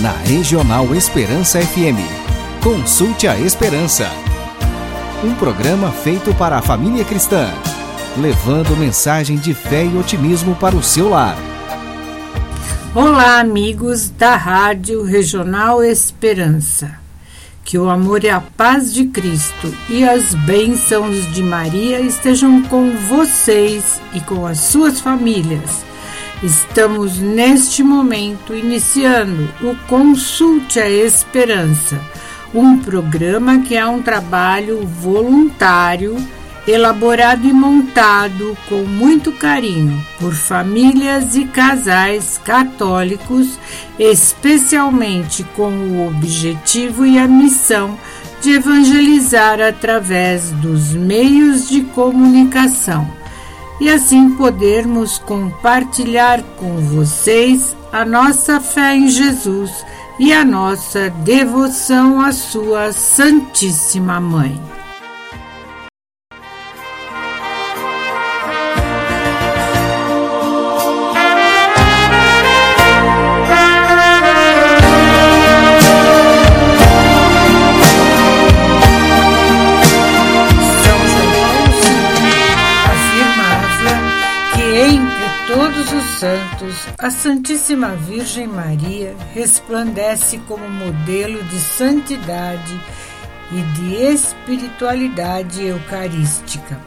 na Regional Esperança FM. Consulte a Esperança. Um programa feito para a família cristã, levando mensagem de fé e otimismo para o seu lar. Olá, amigos da Rádio Regional Esperança. Que o amor e a paz de Cristo e as bênçãos de Maria estejam com vocês e com as suas famílias. Estamos neste momento iniciando o Consulte a Esperança, um programa que é um trabalho voluntário elaborado e montado com muito carinho por famílias e casais católicos, especialmente com o objetivo e a missão de evangelizar através dos meios de comunicação e assim podermos compartilhar com vocês a nossa fé em Jesus e a nossa devoção à Sua Santíssima Mãe. A Santíssima Virgem Maria resplandece como modelo de santidade e de espiritualidade eucarística.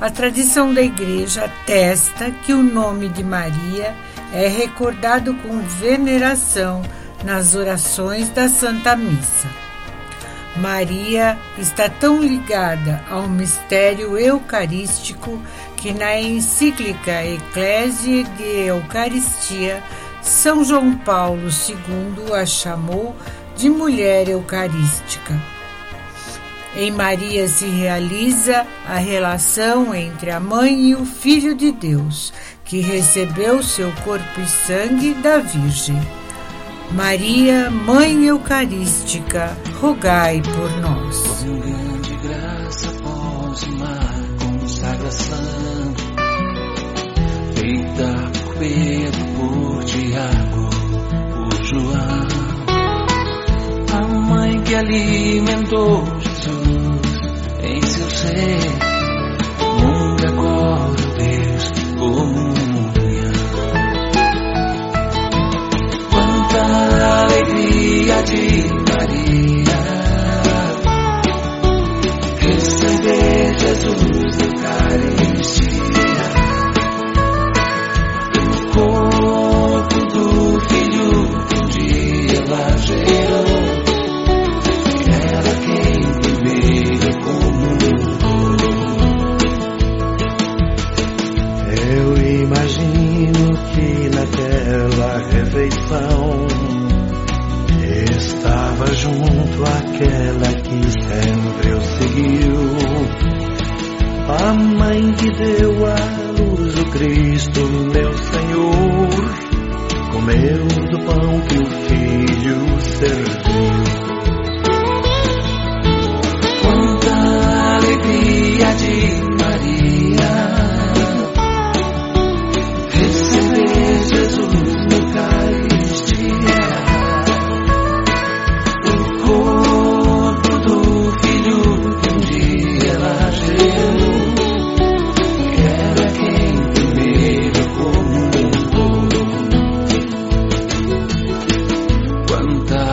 A tradição da Igreja atesta que o nome de Maria é recordado com veneração nas orações da Santa Missa. Maria está tão ligada ao mistério eucarístico que na encíclica Eclésia de Eucaristia, São João Paulo II a chamou de mulher eucarística. Em Maria se realiza a relação entre a mãe e o Filho de Deus, que recebeu seu corpo e sangue da Virgem. Maria, Mãe Eucarística, rogai por nós. Pedro, por Tiago, por João. A mãe que alimentou Jesus em seu ser, mundo agora Deus comunhão. Quanta alegria de Maria receber Jesus Eucaristia,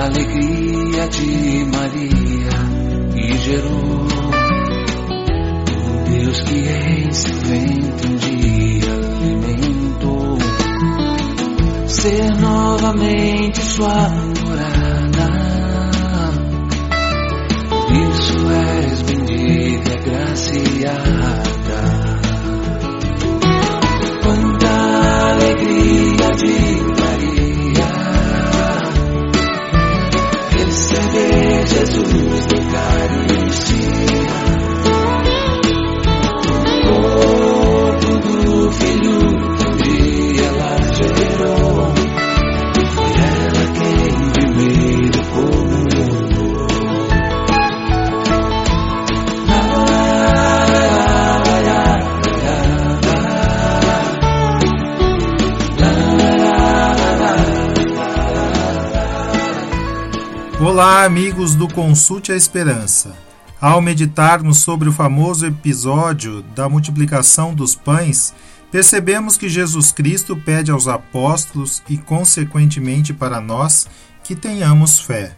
alegria de Maria que gerou um Deus que em ventre um dia alimentou ser novamente sua morada. Isso és bendita, e agraciada. Quanta alegria de Jesus na Eucaristia. Corpo do Filho que Olá, amigos do Consulte a Esperança. Ao meditarmos sobre o famoso episódio da multiplicação dos pães, percebemos que Jesus Cristo pede aos apóstolos e, consequentemente, para nós que tenhamos fé.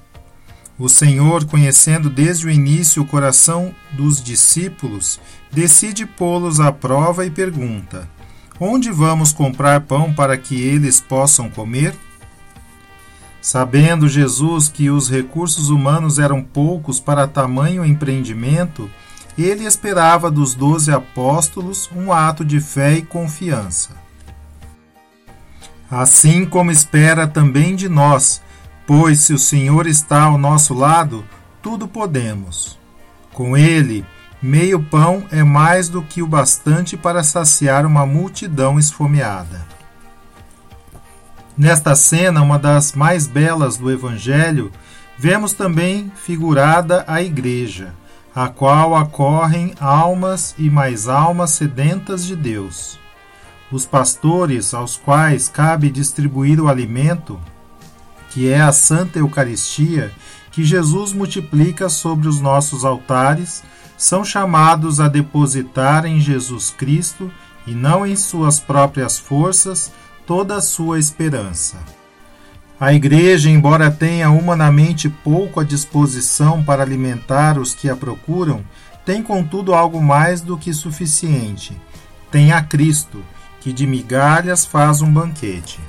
O Senhor, conhecendo desde o início o coração dos discípulos, decide pô-los à prova e pergunta: Onde vamos comprar pão para que eles possam comer? Sabendo Jesus que os recursos humanos eram poucos para tamanho empreendimento, ele esperava dos doze apóstolos um ato de fé e confiança. Assim como espera também de nós, pois se o Senhor está ao nosso lado, tudo podemos. Com ele, meio pão é mais do que o bastante para saciar uma multidão esfomeada. Nesta cena, uma das mais belas do Evangelho, vemos também figurada a Igreja, a qual acorrem almas e mais almas sedentas de Deus. Os pastores, aos quais cabe distribuir o alimento, que é a Santa Eucaristia, que Jesus multiplica sobre os nossos altares, são chamados a depositar em Jesus Cristo e não em suas próprias forças toda a sua esperança. A Igreja, embora tenha humanamente pouco à disposição para alimentar os que a procuram, tem contudo algo mais do que suficiente. Tem a Cristo, que de migalhas faz um banquete.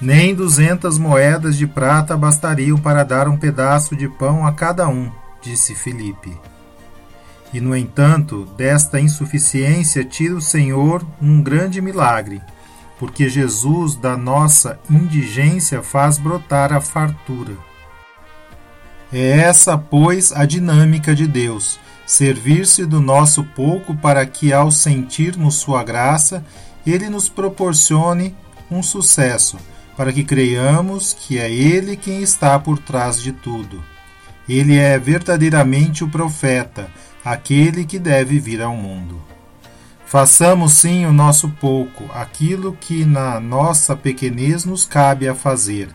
Nem duzentas moedas de prata bastariam para dar um pedaço de pão a cada um, disse Filipe. E, no entanto, desta insuficiência tira o Senhor um grande milagre porque Jesus da nossa indigência faz brotar a fartura. É essa, pois, a dinâmica de Deus, servir-se do nosso pouco para que, ao sentirmos Sua graça, Ele nos proporcione um sucesso, para que creiamos que é Ele quem está por trás de tudo. Ele é verdadeiramente o profeta, aquele que deve vir ao mundo. Façamos sim o nosso pouco, aquilo que na nossa pequenez nos cabe a fazer.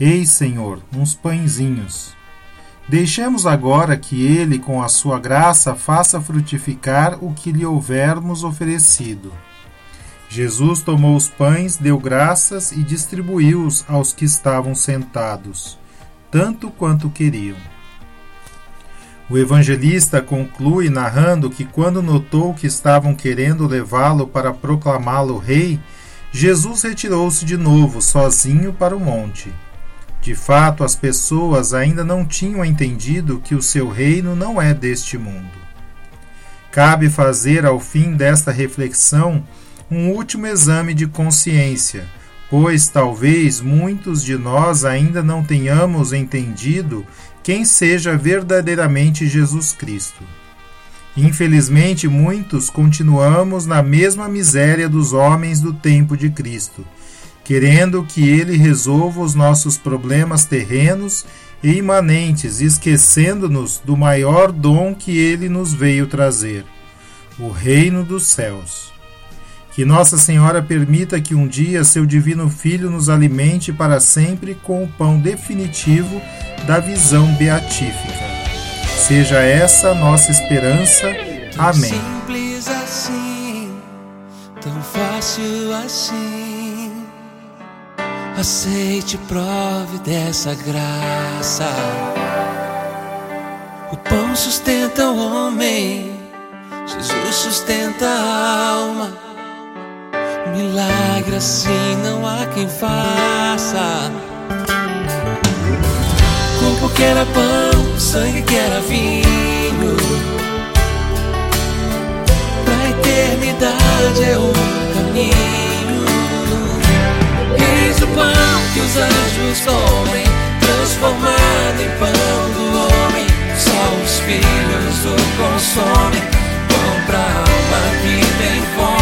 Eis, Senhor, uns pãezinhos. Deixemos agora que Ele, com a sua graça, faça frutificar o que lhe houvermos oferecido. Jesus tomou os pães, deu graças e distribuiu-os aos que estavam sentados, tanto quanto queriam. O evangelista conclui narrando que, quando notou que estavam querendo levá-lo para proclamá-lo rei, Jesus retirou-se de novo, sozinho, para o monte. De fato, as pessoas ainda não tinham entendido que o seu reino não é deste mundo. Cabe fazer, ao fim desta reflexão, um último exame de consciência, pois talvez muitos de nós ainda não tenhamos entendido quem seja verdadeiramente Jesus Cristo. Infelizmente, muitos continuamos na mesma miséria dos homens do tempo de Cristo, querendo que ele resolva os nossos problemas terrenos e imanentes, esquecendo-nos do maior dom que ele nos veio trazer, o reino dos céus. Que Nossa Senhora permita que um dia seu Divino Filho nos alimente para sempre com o pão definitivo da visão beatífica. Seja essa nossa esperança. Amém. Simples assim, tão fácil assim. Aceite prove dessa graça. O pão sustenta o homem, Jesus sustenta a alma. Milagre assim não há quem faça. Corpo que era pão, sangue que era vinho. Pra eternidade é o caminho. Eis o pão que os anjos comem, transformado em pão do homem. Só os filhos o consomem. Pão pra alma que tem fome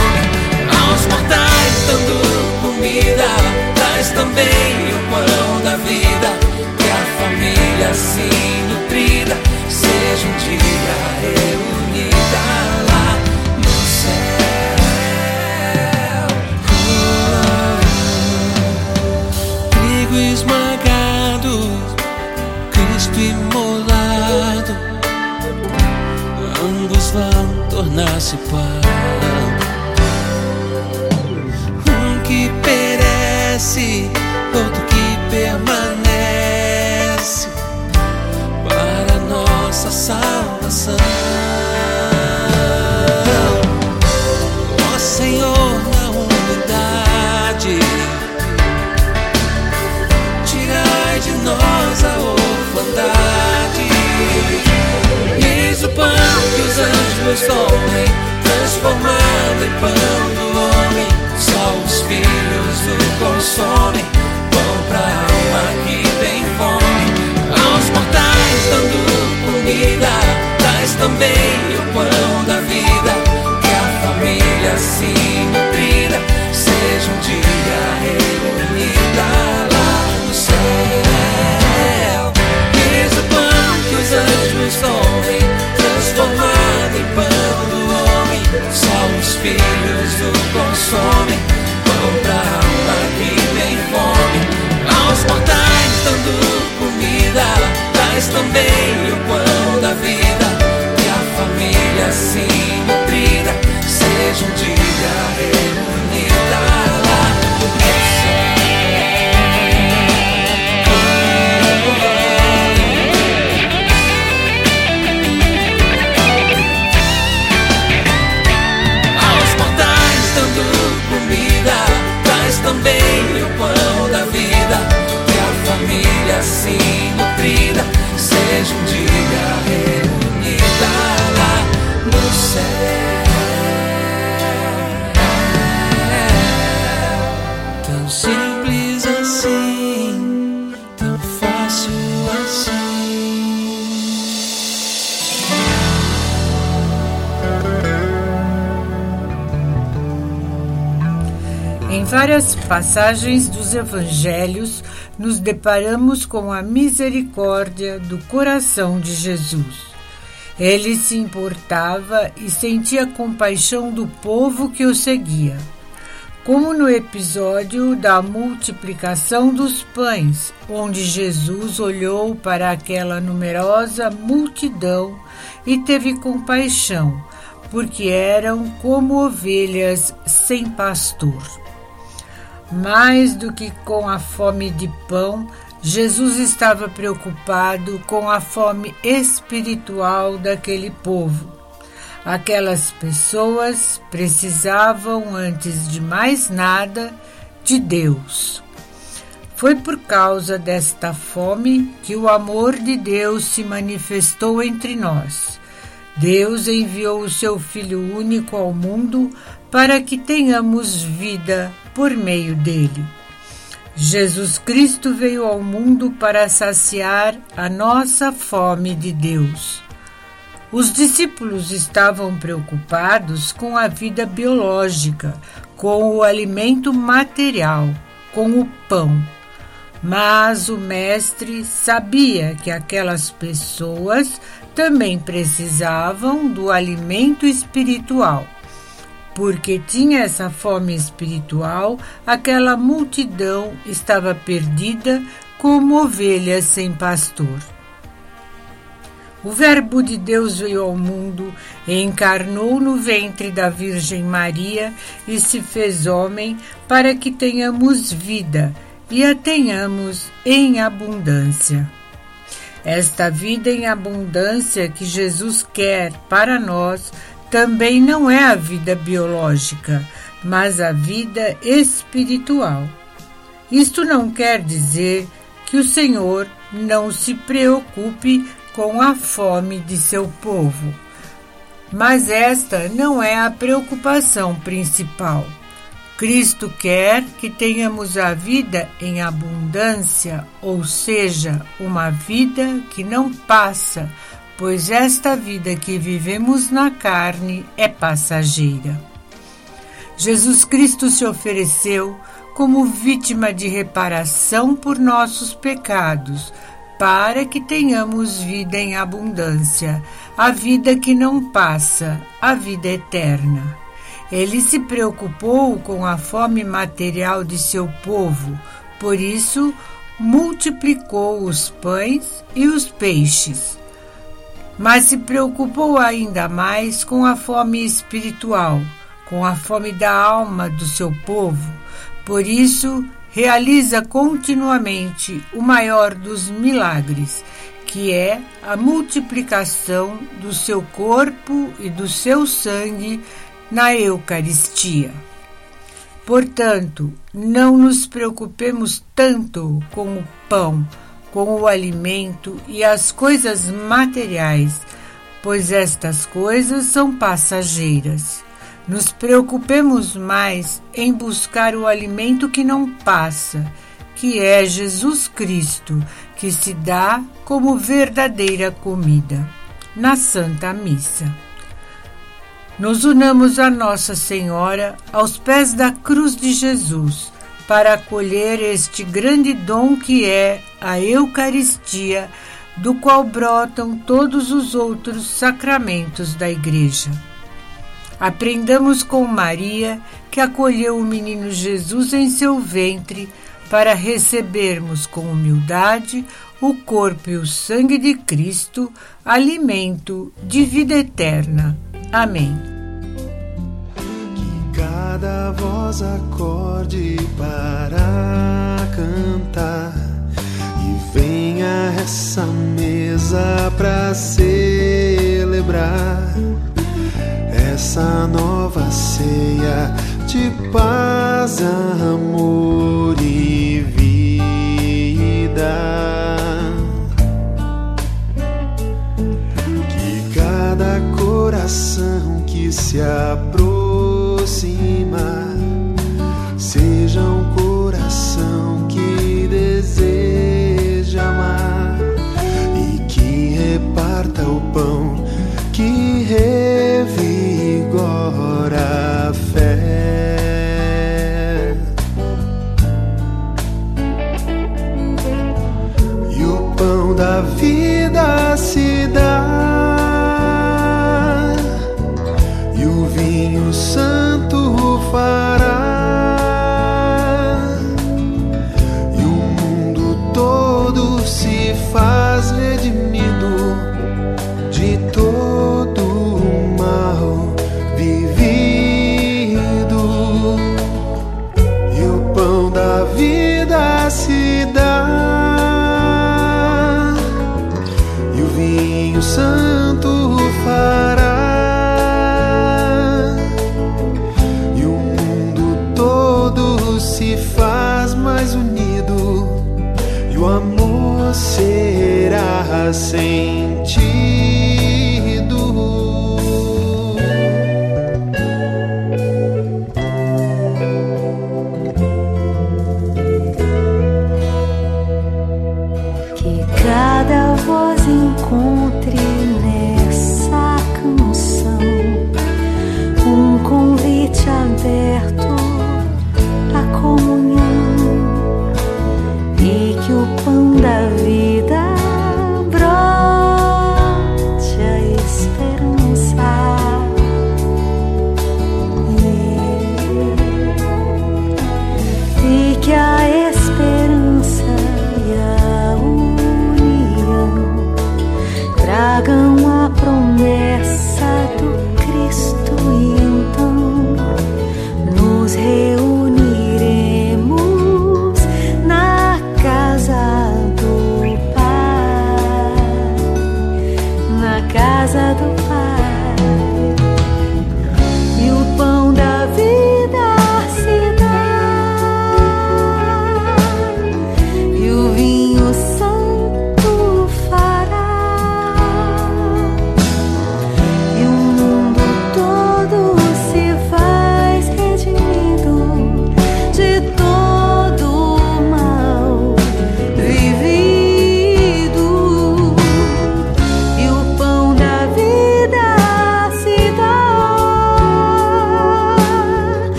mortais dando comida, traz também o pão da vida, que a família assim nutrida, seja um dia reunida lá no céu. Trigo esmagado, Cristo imolado, ambos vão tornar-se paz. Perece, outro que permanece para nossa salvação. Ó Senhor, na humildade, tirai de nós a orfandade. Eis o pão que os anjos comem, transformado em pão do homem. Só os filhos o consomem, pão pra alma que tem fome. Aos mortais dando comida, traz também o pão da vida. Que a família assim várias passagens dos evangelhos, nos deparamos com a misericórdia do coração de Jesus. Ele se importava e sentia compaixão do povo que o seguia. Como no episódio da multiplicação dos pães, onde Jesus olhou para aquela numerosa multidão e teve compaixão, porque eram como ovelhas sem pastor. Mais do que com a fome de pão, Jesus estava preocupado com a fome espiritual daquele povo. Aquelas pessoas precisavam, antes de mais nada, de Deus. Foi por causa desta fome que o amor de Deus se manifestou entre nós. Deus enviou o seu Filho único ao mundo para que tenhamos vida por meio dele. Jesus Cristo veio ao mundo para saciar a nossa fome de Deus. Os discípulos estavam preocupados com a vida biológica, com o alimento material, com o pão. Mas o Mestre sabia que aquelas pessoas também precisavam do alimento espiritual. Porque tinha essa fome espiritual, aquela multidão estava perdida como ovelhas sem pastor. O Verbo de Deus veio ao mundo, encarnou no ventre da Virgem Maria e se fez homem para que tenhamos vida e a tenhamos em abundância. Esta vida em abundância que Jesus quer para nós também não é a vida biológica, mas a vida espiritual. Isto não quer dizer que o Senhor não se preocupe com a fome de seu povo. Mas esta não é a preocupação principal. Cristo quer que tenhamos a vida em abundância, ou seja, uma vida que não passa, pois esta vida que vivemos na carne é passageira. Jesus Cristo se ofereceu como vítima de reparação por nossos pecados, para que tenhamos vida em abundância, a vida que não passa, a vida eterna. Ele se preocupou com a fome material de seu povo, por isso multiplicou os pães e os peixes. Mas se preocupou ainda mais com a fome espiritual, com a fome da alma do seu povo. Por isso, realiza continuamente o maior dos milagres, que é a multiplicação do seu corpo e do seu sangue na Eucaristia. Portanto, não nos preocupemos tanto com o pão, com o alimento e as coisas materiais, pois estas coisas são passageiras. Nos preocupemos mais em buscar o alimento que não passa, que é Jesus Cristo, que se dá como verdadeira comida, na Santa Missa. Nos unamos a Nossa Senhora aos pés da cruz de Jesus para acolher este grande dom que é a Eucaristia, do qual brotam todos os outros sacramentos da Igreja. Aprendamos com Maria, que acolheu o menino Jesus em seu ventre, para recebermos com humildade o corpo e o sangue de Cristo, alimento de vida eterna. Amém cada voz acorde para cantar e venha essa mesa para celebrar essa nova ceia de paz, amor e vida. Que cada coração que se aproxima aproxima, seja um coração que deseja amar e que reparta o pão que revigora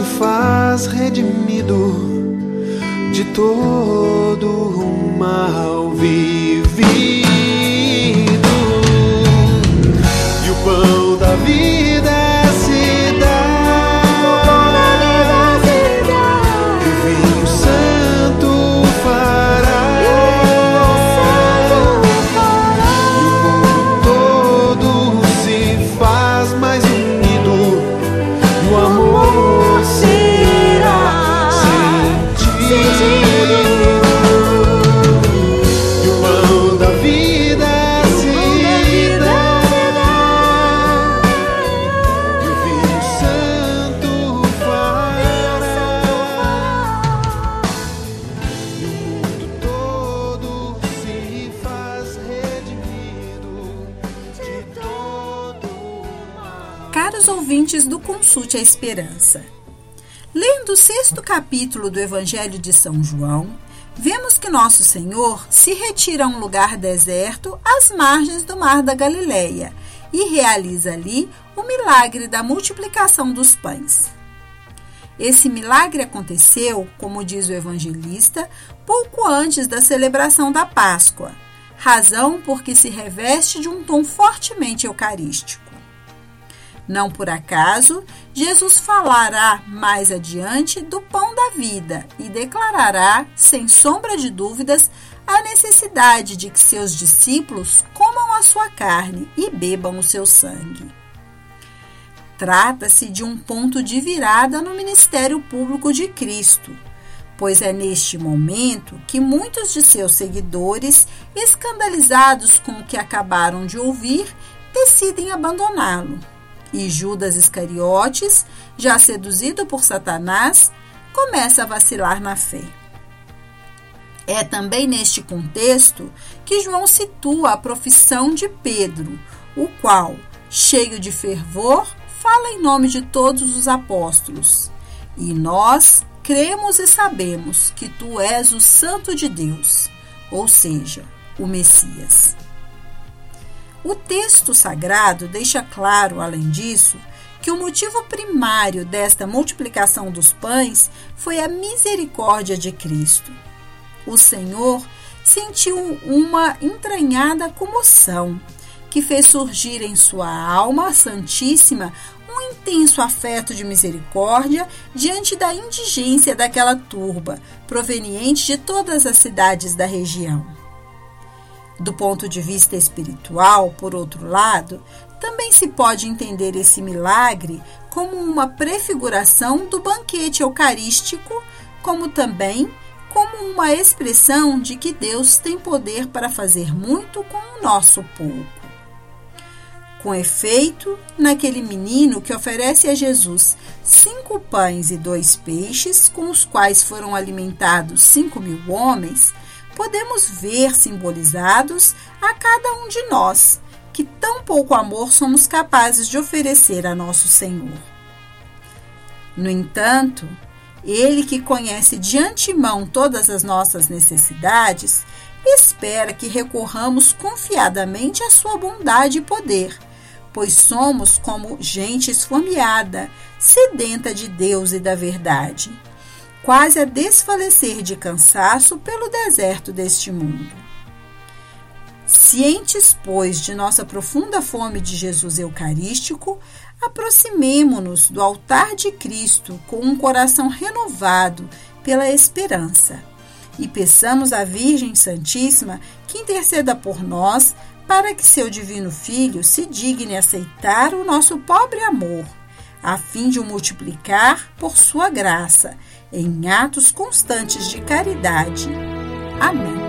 faz redimido de todo o mal vivido. E o pão da vida Consulte a Esperança, lendo o sexto capítulo do Evangelho de São João, vemos que Nosso Senhor se retira a um lugar deserto às margens do Mar da Galileia e realiza ali o milagre da multiplicação dos pães. Esse milagre aconteceu, como diz o evangelista, pouco antes da celebração da Páscoa, razão porque se reveste de um tom fortemente eucarístico. Não por acaso, Jesus falará mais adiante do pão da vida e declarará, sem sombra de dúvidas, a necessidade de que seus discípulos comam a sua carne e bebam o seu sangue. Trata-se de um ponto de virada no ministério público de Cristo, pois é neste momento que muitos de seus seguidores, escandalizados com o que acabaram de ouvir, decidem abandoná-lo. E Judas Iscariotes, já seduzido por Satanás, começa a vacilar na fé. É também neste contexto que João situa a profissão de Pedro, o qual, cheio de fervor, fala em nome de todos os apóstolos. E nós cremos e sabemos que tu és o Santo de Deus, ou seja, o Messias. O texto sagrado deixa claro, além disso, que o motivo primário desta multiplicação dos pães foi a misericórdia de Cristo. O Senhor sentiu uma entranhada comoção, que fez surgir em sua alma santíssima um intenso afeto de misericórdia diante da indigência daquela turba, proveniente de todas as cidades da região. Do ponto de vista espiritual, por outro lado, também se pode entender esse milagre como uma prefiguração do banquete eucarístico, como também como uma expressão de que Deus tem poder para fazer muito com o nosso pouco. Com efeito, naquele menino que oferece a Jesus cinco pães e dois peixes, com os quais foram alimentados cinco mil homens, podemos ver simbolizados a cada um de nós, que tão pouco amor somos capazes de oferecer a nosso Senhor. No entanto, Ele que conhece de antemão todas as nossas necessidades, espera que recorramos confiadamente à Sua bondade e poder, pois somos como gente esfomeada, sedenta de Deus e da verdade quase a desfalecer de cansaço pelo deserto deste mundo. Cientes, pois, de nossa profunda fome de Jesus Eucarístico, aproximemo-nos do altar de Cristo com um coração renovado pela esperança e peçamos à Virgem Santíssima que interceda por nós para que seu Divino Filho se digne aceitar o nosso pobre amor, a fim de o multiplicar por sua graça em atos constantes de caridade. Amém.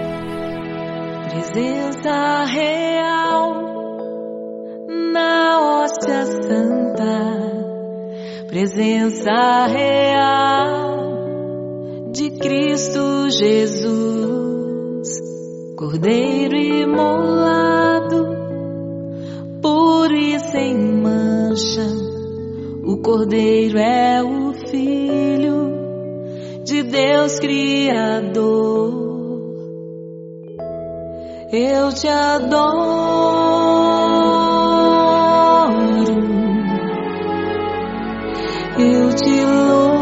Presença real na hóstia santa, presença real de Cristo Jesus, Cordeiro imolado, puro e sem mancha. O Cordeiro é o Filho de Deus Criador. Eu te adoro, eu te louvo,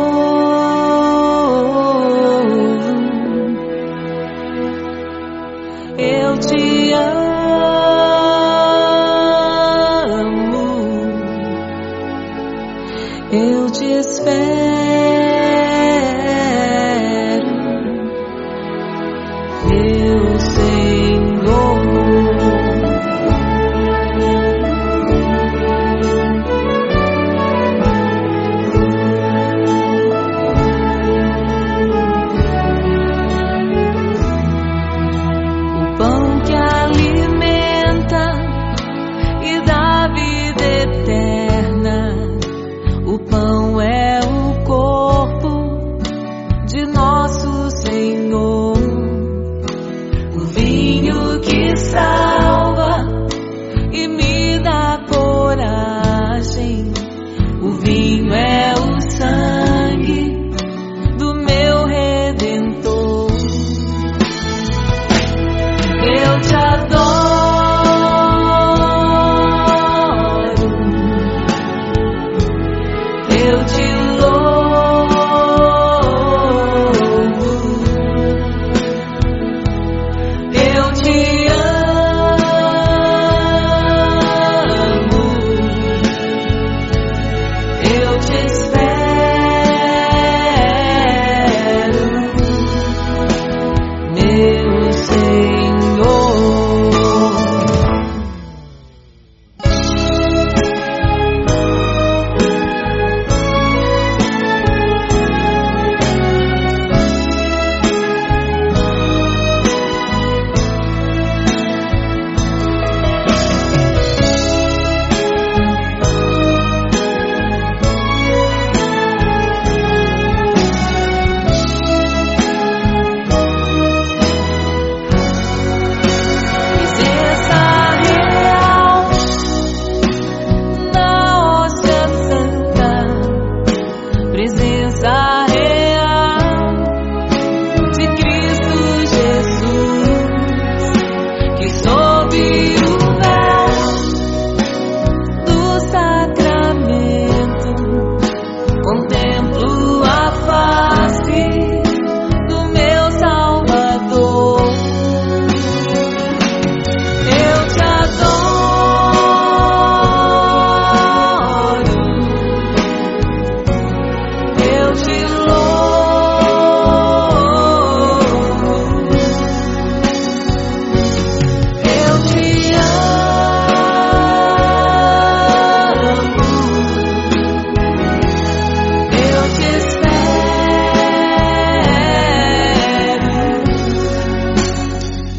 eu te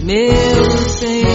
meu Senhor.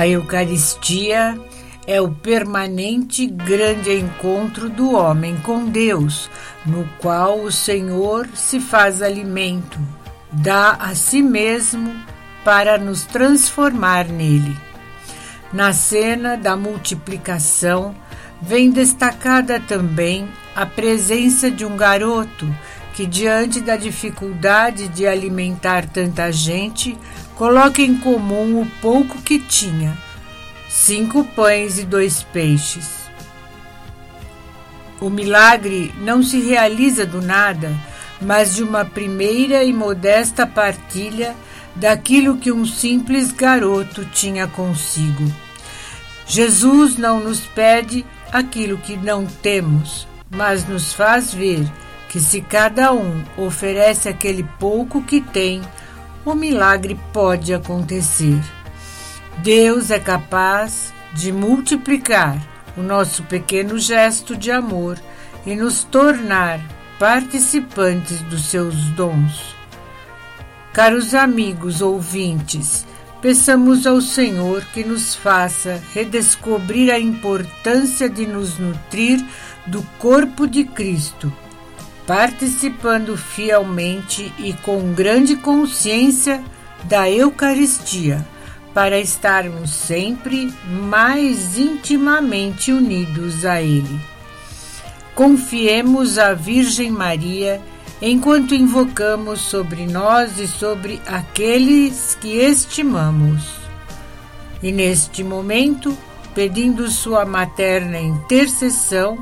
A Eucaristia é o permanente grande encontro do homem com Deus, no qual o Senhor se faz alimento, dá a si mesmo para nos transformar nele. Na cena da multiplicação, vem destacada também a presença de um garoto que, diante da dificuldade de alimentar tanta gente, coloca em comum o pouco que tinha: cinco pães e dois peixes. O milagre não se realiza do nada, mas de uma primeira e modesta partilha daquilo que um simples garoto tinha consigo. Jesus não nos pede aquilo que não temos, mas nos faz ver que se cada um oferece aquele pouco que tem, o milagre pode acontecer. Deus é capaz de multiplicar o nosso pequeno gesto de amor e nos tornar participantes dos seus dons. Caros amigos ouvintes, peçamos ao Senhor que nos faça redescobrir a importância de nos nutrir do corpo de Cristo, participando fielmente e com grande consciência da Eucaristia, para estarmos sempre mais intimamente unidos a Ele. Confiemos à Virgem Maria enquanto invocamos sobre nós e sobre aqueles que estimamos. E neste momento, pedindo Sua materna intercessão,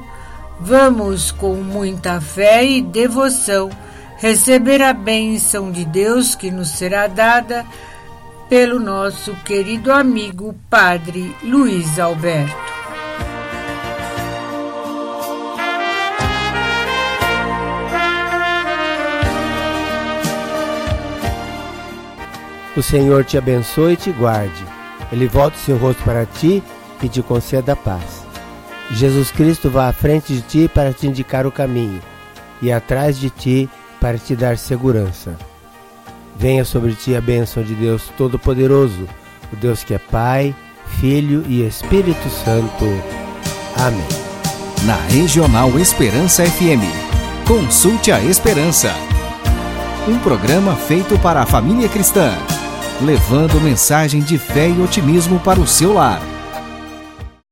vamos com muita fé e devoção receber a bênção de Deus que nos será dada pelo nosso querido amigo Padre Luiz Alberto. O Senhor te abençoe e te guarde. Ele volte seu rosto para ti e te conceda paz. Jesus Cristo vá à frente de ti para te indicar o caminho e atrás de ti para te dar segurança. Venha sobre ti a bênção de Deus Todo-Poderoso, o Deus que é Pai, Filho e Espírito Santo. Amém. Na Regional Esperança FM, consulte a Esperança. Um programa feito para a família cristã levando mensagem de fé e otimismo para o seu lar.